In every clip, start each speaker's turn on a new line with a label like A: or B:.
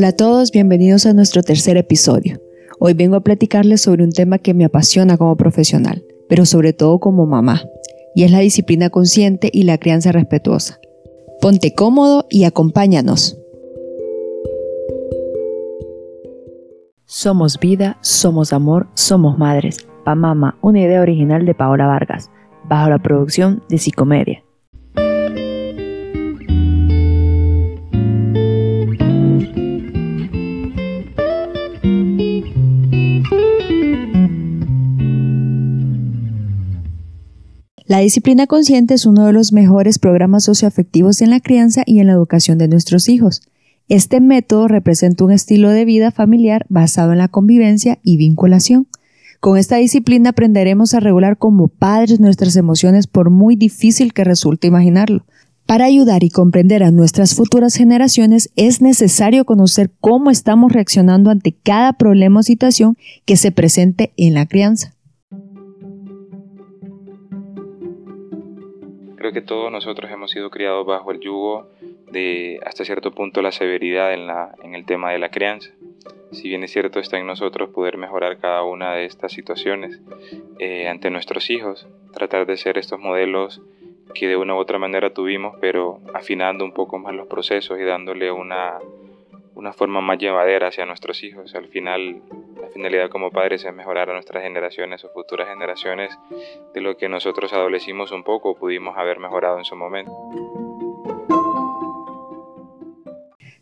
A: Hola a todos, bienvenidos a nuestro tercer episodio. Hoy vengo a platicarles sobre un tema que me apasiona como profesional, pero sobre todo como mamá, y es la disciplina consciente y la crianza respetuosa. Ponte cómodo y acompáñanos. Somos vida, somos amor, somos madres. Pa Mama, una idea original de Paola Vargas, bajo la producción de Psicomedia. La disciplina consciente es uno de los mejores programas socioafectivos en la crianza y en la educación de nuestros hijos. Este método representa un estilo de vida familiar basado en la convivencia y vinculación. Con esta disciplina aprenderemos a regular como padres nuestras emociones por muy difícil que resulte imaginarlo. Para ayudar y comprender a nuestras futuras generaciones es necesario conocer cómo estamos reaccionando ante cada problema o situación que se presente en la crianza.
B: Creo que todos nosotros hemos sido criados bajo el yugo de hasta cierto punto la severidad en, la, en el tema de la crianza. Si bien es cierto, está en nosotros poder mejorar cada una de estas situaciones eh, ante nuestros hijos, tratar de ser estos modelos que de una u otra manera tuvimos, pero afinando un poco más los procesos y dándole una, una forma más llevadera hacia nuestros hijos. Al final, finalidad como padres es mejorar a nuestras generaciones o futuras generaciones de lo que nosotros adolecimos un poco o pudimos haber mejorado en su momento.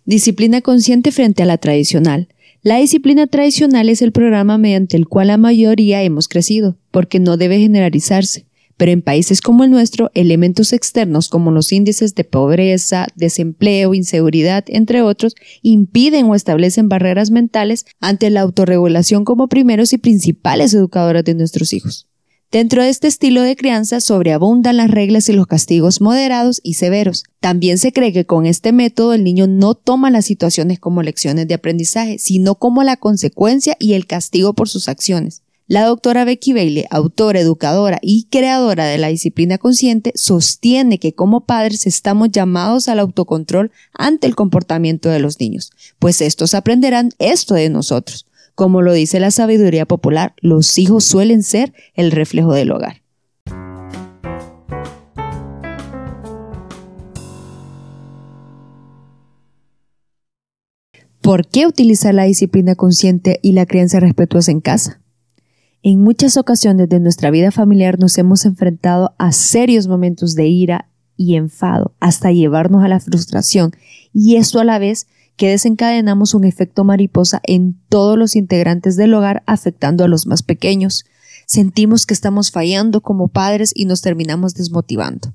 A: Disciplina consciente frente a la tradicional. La disciplina tradicional es el programa mediante el cual la mayoría hemos crecido, porque no debe generalizarse pero en países como el nuestro, elementos externos como los índices de pobreza, desempleo, inseguridad, entre otros, impiden o establecen barreras mentales ante la autorregulación como primeros y principales educadores de nuestros hijos. Dentro de este estilo de crianza sobreabundan las reglas y los castigos moderados y severos. También se cree que con este método el niño no toma las situaciones como lecciones de aprendizaje, sino como la consecuencia y el castigo por sus acciones. La doctora Becky Bailey, autora, educadora y creadora de la disciplina consciente, sostiene que como padres estamos llamados al autocontrol ante el comportamiento de los niños, pues estos aprenderán esto de nosotros. Como lo dice la sabiduría popular, los hijos suelen ser el reflejo del hogar. ¿Por qué utilizar la disciplina consciente y la crianza respetuosa en casa? En muchas ocasiones de nuestra vida familiar nos hemos enfrentado a serios momentos de ira y enfado, hasta llevarnos a la frustración, y esto a la vez que desencadenamos un efecto mariposa en todos los integrantes del hogar, afectando a los más pequeños. Sentimos que estamos fallando como padres y nos terminamos desmotivando.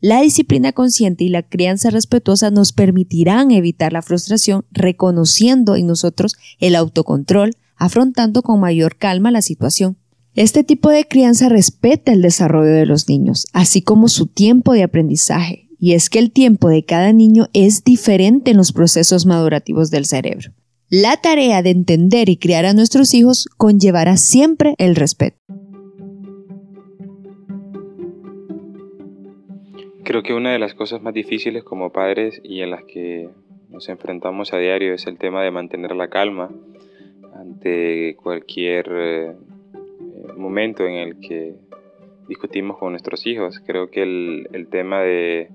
A: La disciplina consciente y la crianza respetuosa nos permitirán evitar la frustración reconociendo en nosotros el autocontrol, afrontando con mayor calma la situación. Este tipo de crianza respeta el desarrollo de los niños, así como su tiempo de aprendizaje, y es que el tiempo de cada niño es diferente en los procesos madurativos del cerebro. La tarea de entender y criar a nuestros hijos conllevará siempre el respeto.
B: Creo que una de las cosas más difíciles como padres y en las que nos enfrentamos a diario es el tema de mantener la calma ante cualquier eh, momento en el que discutimos con nuestros hijos. Creo que el, tema de,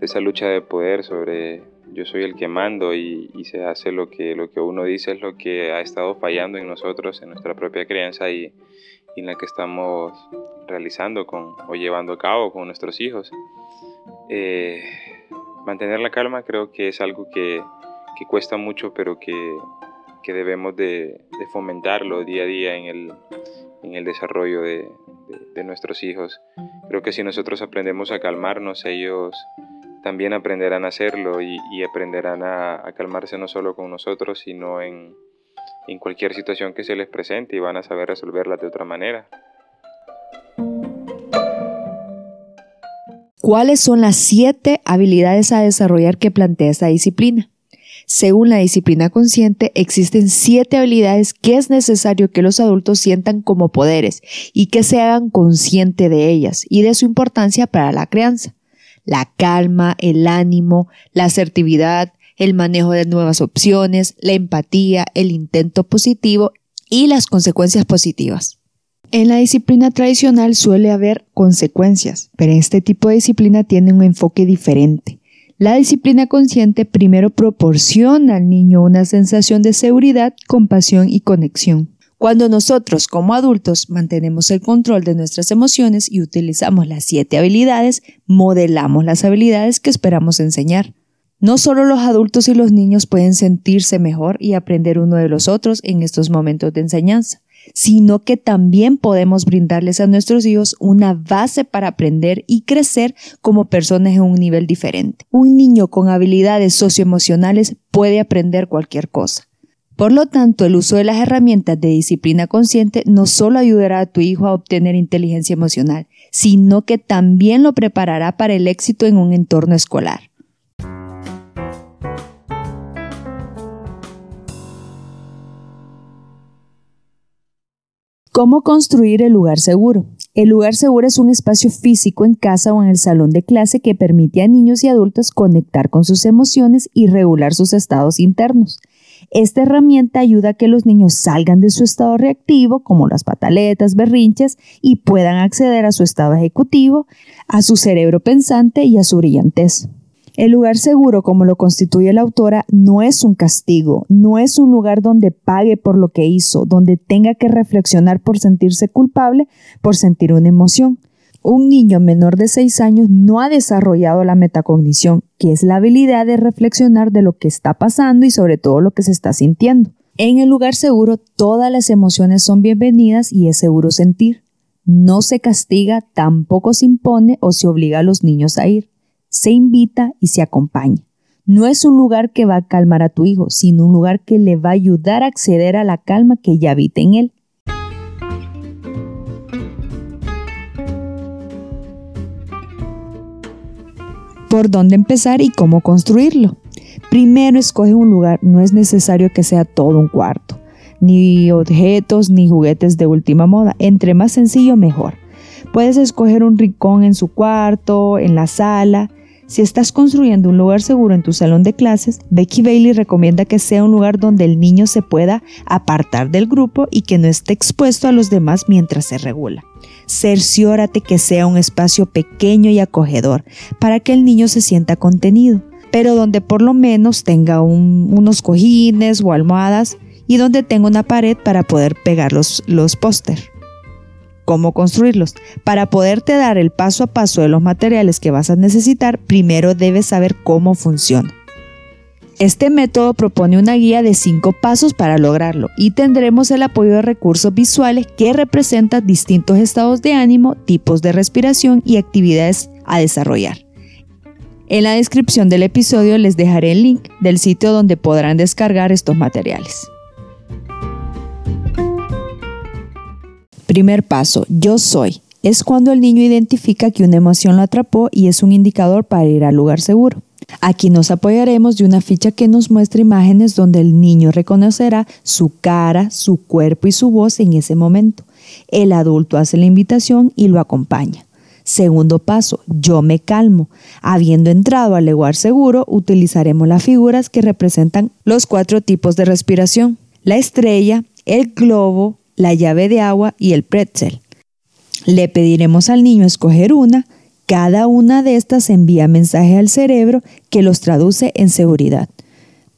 B: esa lucha de poder sobre yo soy el que mando y, se hace lo que, lo que uno dice es lo que ha estado fallando en nosotros, en nuestra propia crianza y, en la que estamos realizando con, o llevando a cabo con nuestros hijos. Eh, mantener la calma creo que es algo que, que cuesta mucho, pero que, que debemos de, fomentarlo día a día en el, en el desarrollo de, nuestros hijos. Creo que si nosotros aprendemos a calmarnos, ellos también aprenderán a hacerlo y, aprenderán a, calmarse no solo con nosotros, sino en, en cualquier situación que se les presente y van a saber resolverla de otra manera.
A: ¿Cuáles son las siete habilidades a desarrollar que plantea esta disciplina? Según la disciplina consciente, existen siete habilidades que es necesario que los adultos sientan como poderes y que se hagan consciente de ellas y de su importancia para la crianza. La calma, el ánimo, la asertividad, el manejo de nuevas opciones, la empatía, el intento positivo y las consecuencias positivas. En la disciplina tradicional suele haber consecuencias, pero este tipo de disciplina tiene un enfoque diferente. La disciplina consciente primero proporciona al niño una sensación de seguridad, compasión y conexión. Cuando nosotros como adultos mantenemos el control de nuestras emociones y utilizamos las siete habilidades, modelamos las habilidades que esperamos enseñar. No solo los adultos y los niños pueden sentirse mejor y aprender uno de los otros en estos momentos de enseñanza sino que también podemos brindarles a nuestros hijos una base para aprender y crecer como personas en un nivel diferente. Un niño con habilidades socioemocionales puede aprender cualquier cosa. Por lo tanto, el uso de las herramientas de disciplina consciente no solo ayudará a tu hijo a obtener inteligencia emocional, sino que también lo preparará para el éxito en un entorno escolar. ¿Cómo construir el lugar seguro? El lugar seguro es un espacio físico en casa o en el salón de clase que permite a niños y adultos conectar con sus emociones y regular sus estados internos. Esta herramienta ayuda a que los niños salgan de su estado reactivo, como las pataletas, berrinches, y puedan acceder a su estado ejecutivo, a su cerebro pensante y a su brillantez. El lugar seguro, como lo constituye la autora, no es un castigo, no es un lugar donde pague por lo que hizo, donde tenga que reflexionar por sentirse culpable, por sentir una emoción. Un niño menor de 6 años no ha desarrollado la metacognición, que es la habilidad de reflexionar de lo que está pasando y sobre todo lo que se está sintiendo. En el lugar seguro, todas las emociones son bienvenidas y es seguro sentir. No se castiga, tampoco se impone o se obliga a los niños a ir se invita y se acompaña. No es un lugar que va a calmar a tu hijo, sino un lugar que le va a ayudar a acceder a la calma que ya habita en él. ¿Por dónde empezar y cómo construirlo? Primero escoge un lugar, no es necesario que sea todo un cuarto, ni objetos ni juguetes de última moda, entre más sencillo mejor. Puedes escoger un rincón en su cuarto, en la sala, si estás construyendo un lugar seguro en tu salón de clases, Becky Bailey recomienda que sea un lugar donde el niño se pueda apartar del grupo y que no esté expuesto a los demás mientras se regula. Cerciórate que sea un espacio pequeño y acogedor para que el niño se sienta contenido, pero donde por lo menos tenga unos cojines o almohadas y donde tenga una pared para poder pegar los, los póster cómo construirlos. Para poderte dar el paso a paso de los materiales que vas a necesitar, primero debes saber cómo funciona. Este método propone una guía de cinco pasos para lograrlo y tendremos el apoyo de recursos visuales que representan distintos estados de ánimo, tipos de respiración y actividades a desarrollar. En la descripción del episodio les dejaré el link del sitio donde podrán descargar estos materiales. Primer paso, yo soy. Es cuando el niño identifica que una emoción lo atrapó y es un indicador para ir al lugar seguro. Aquí nos apoyaremos de una ficha que nos muestra imágenes donde el niño reconocerá su cara, su cuerpo y su voz en ese momento. El adulto hace la invitación y lo acompaña. Segundo paso, yo me calmo. Habiendo entrado al lugar seguro, utilizaremos las figuras que representan los cuatro tipos de respiración. La estrella, el globo, la llave de agua y el pretzel. Le pediremos al niño escoger una, cada una de estas envía mensaje al cerebro que los traduce en seguridad.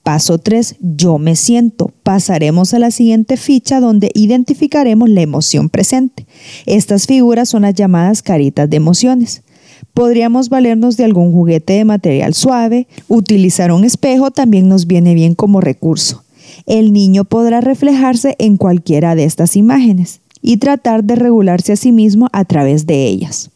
A: Paso 3. Yo me siento. Pasaremos a la siguiente ficha donde identificaremos la emoción presente. Estas figuras son las llamadas caritas de emociones. Podríamos valernos de algún juguete de material suave. Utilizar un espejo también nos viene bien como recurso el niño podrá reflejarse en cualquiera de estas imágenes y tratar de regularse a sí mismo a través de ellas.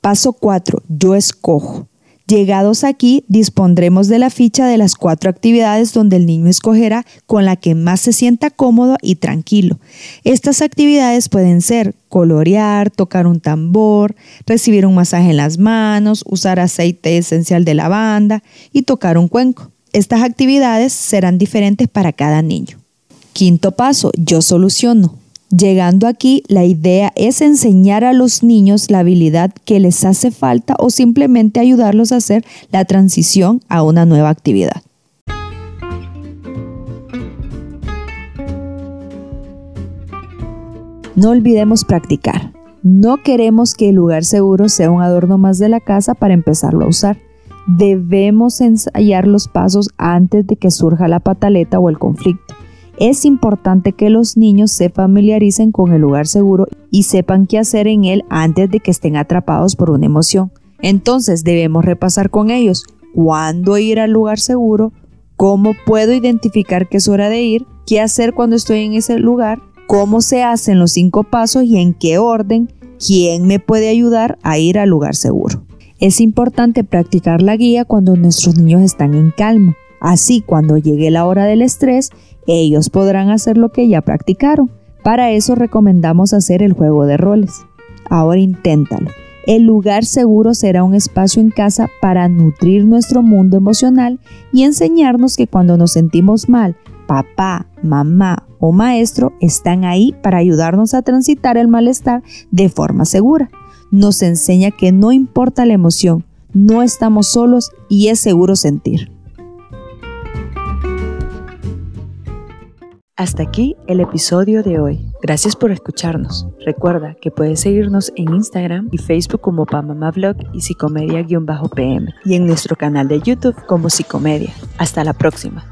A: Paso 4. Yo escojo. Llegados aquí, dispondremos de la ficha de las cuatro actividades donde el niño escogerá con la que más se sienta cómodo y tranquilo. Estas actividades pueden ser colorear, tocar un tambor, recibir un masaje en las manos, usar aceite esencial de lavanda y tocar un cuenco. Estas actividades serán diferentes para cada niño. Quinto paso, yo soluciono. Llegando aquí, la idea es enseñar a los niños la habilidad que les hace falta o simplemente ayudarlos a hacer la transición a una nueva actividad. No olvidemos practicar. No queremos que el lugar seguro sea un adorno más de la casa para empezarlo a usar. Debemos ensayar los pasos antes de que surja la pataleta o el conflicto. Es importante que los niños se familiaricen con el lugar seguro y sepan qué hacer en él antes de que estén atrapados por una emoción. Entonces debemos repasar con ellos cuándo ir al lugar seguro, cómo puedo identificar que es hora de ir, qué hacer cuando estoy en ese lugar, cómo se hacen los cinco pasos y en qué orden, quién me puede ayudar a ir al lugar seguro. Es importante practicar la guía cuando nuestros niños están en calma. Así, cuando llegue la hora del estrés, ellos podrán hacer lo que ya practicaron. Para eso recomendamos hacer el juego de roles. Ahora inténtalo. El lugar seguro será un espacio en casa para nutrir nuestro mundo emocional y enseñarnos que cuando nos sentimos mal, papá, mamá o maestro están ahí para ayudarnos a transitar el malestar de forma segura. Nos enseña que no importa la emoción, no estamos solos y es seguro sentir. Hasta aquí el episodio de hoy. Gracias por escucharnos. Recuerda que puedes seguirnos en Instagram y Facebook como Pamamablog y Psicomedia-PM y en nuestro canal de YouTube como Psicomedia. Hasta la próxima.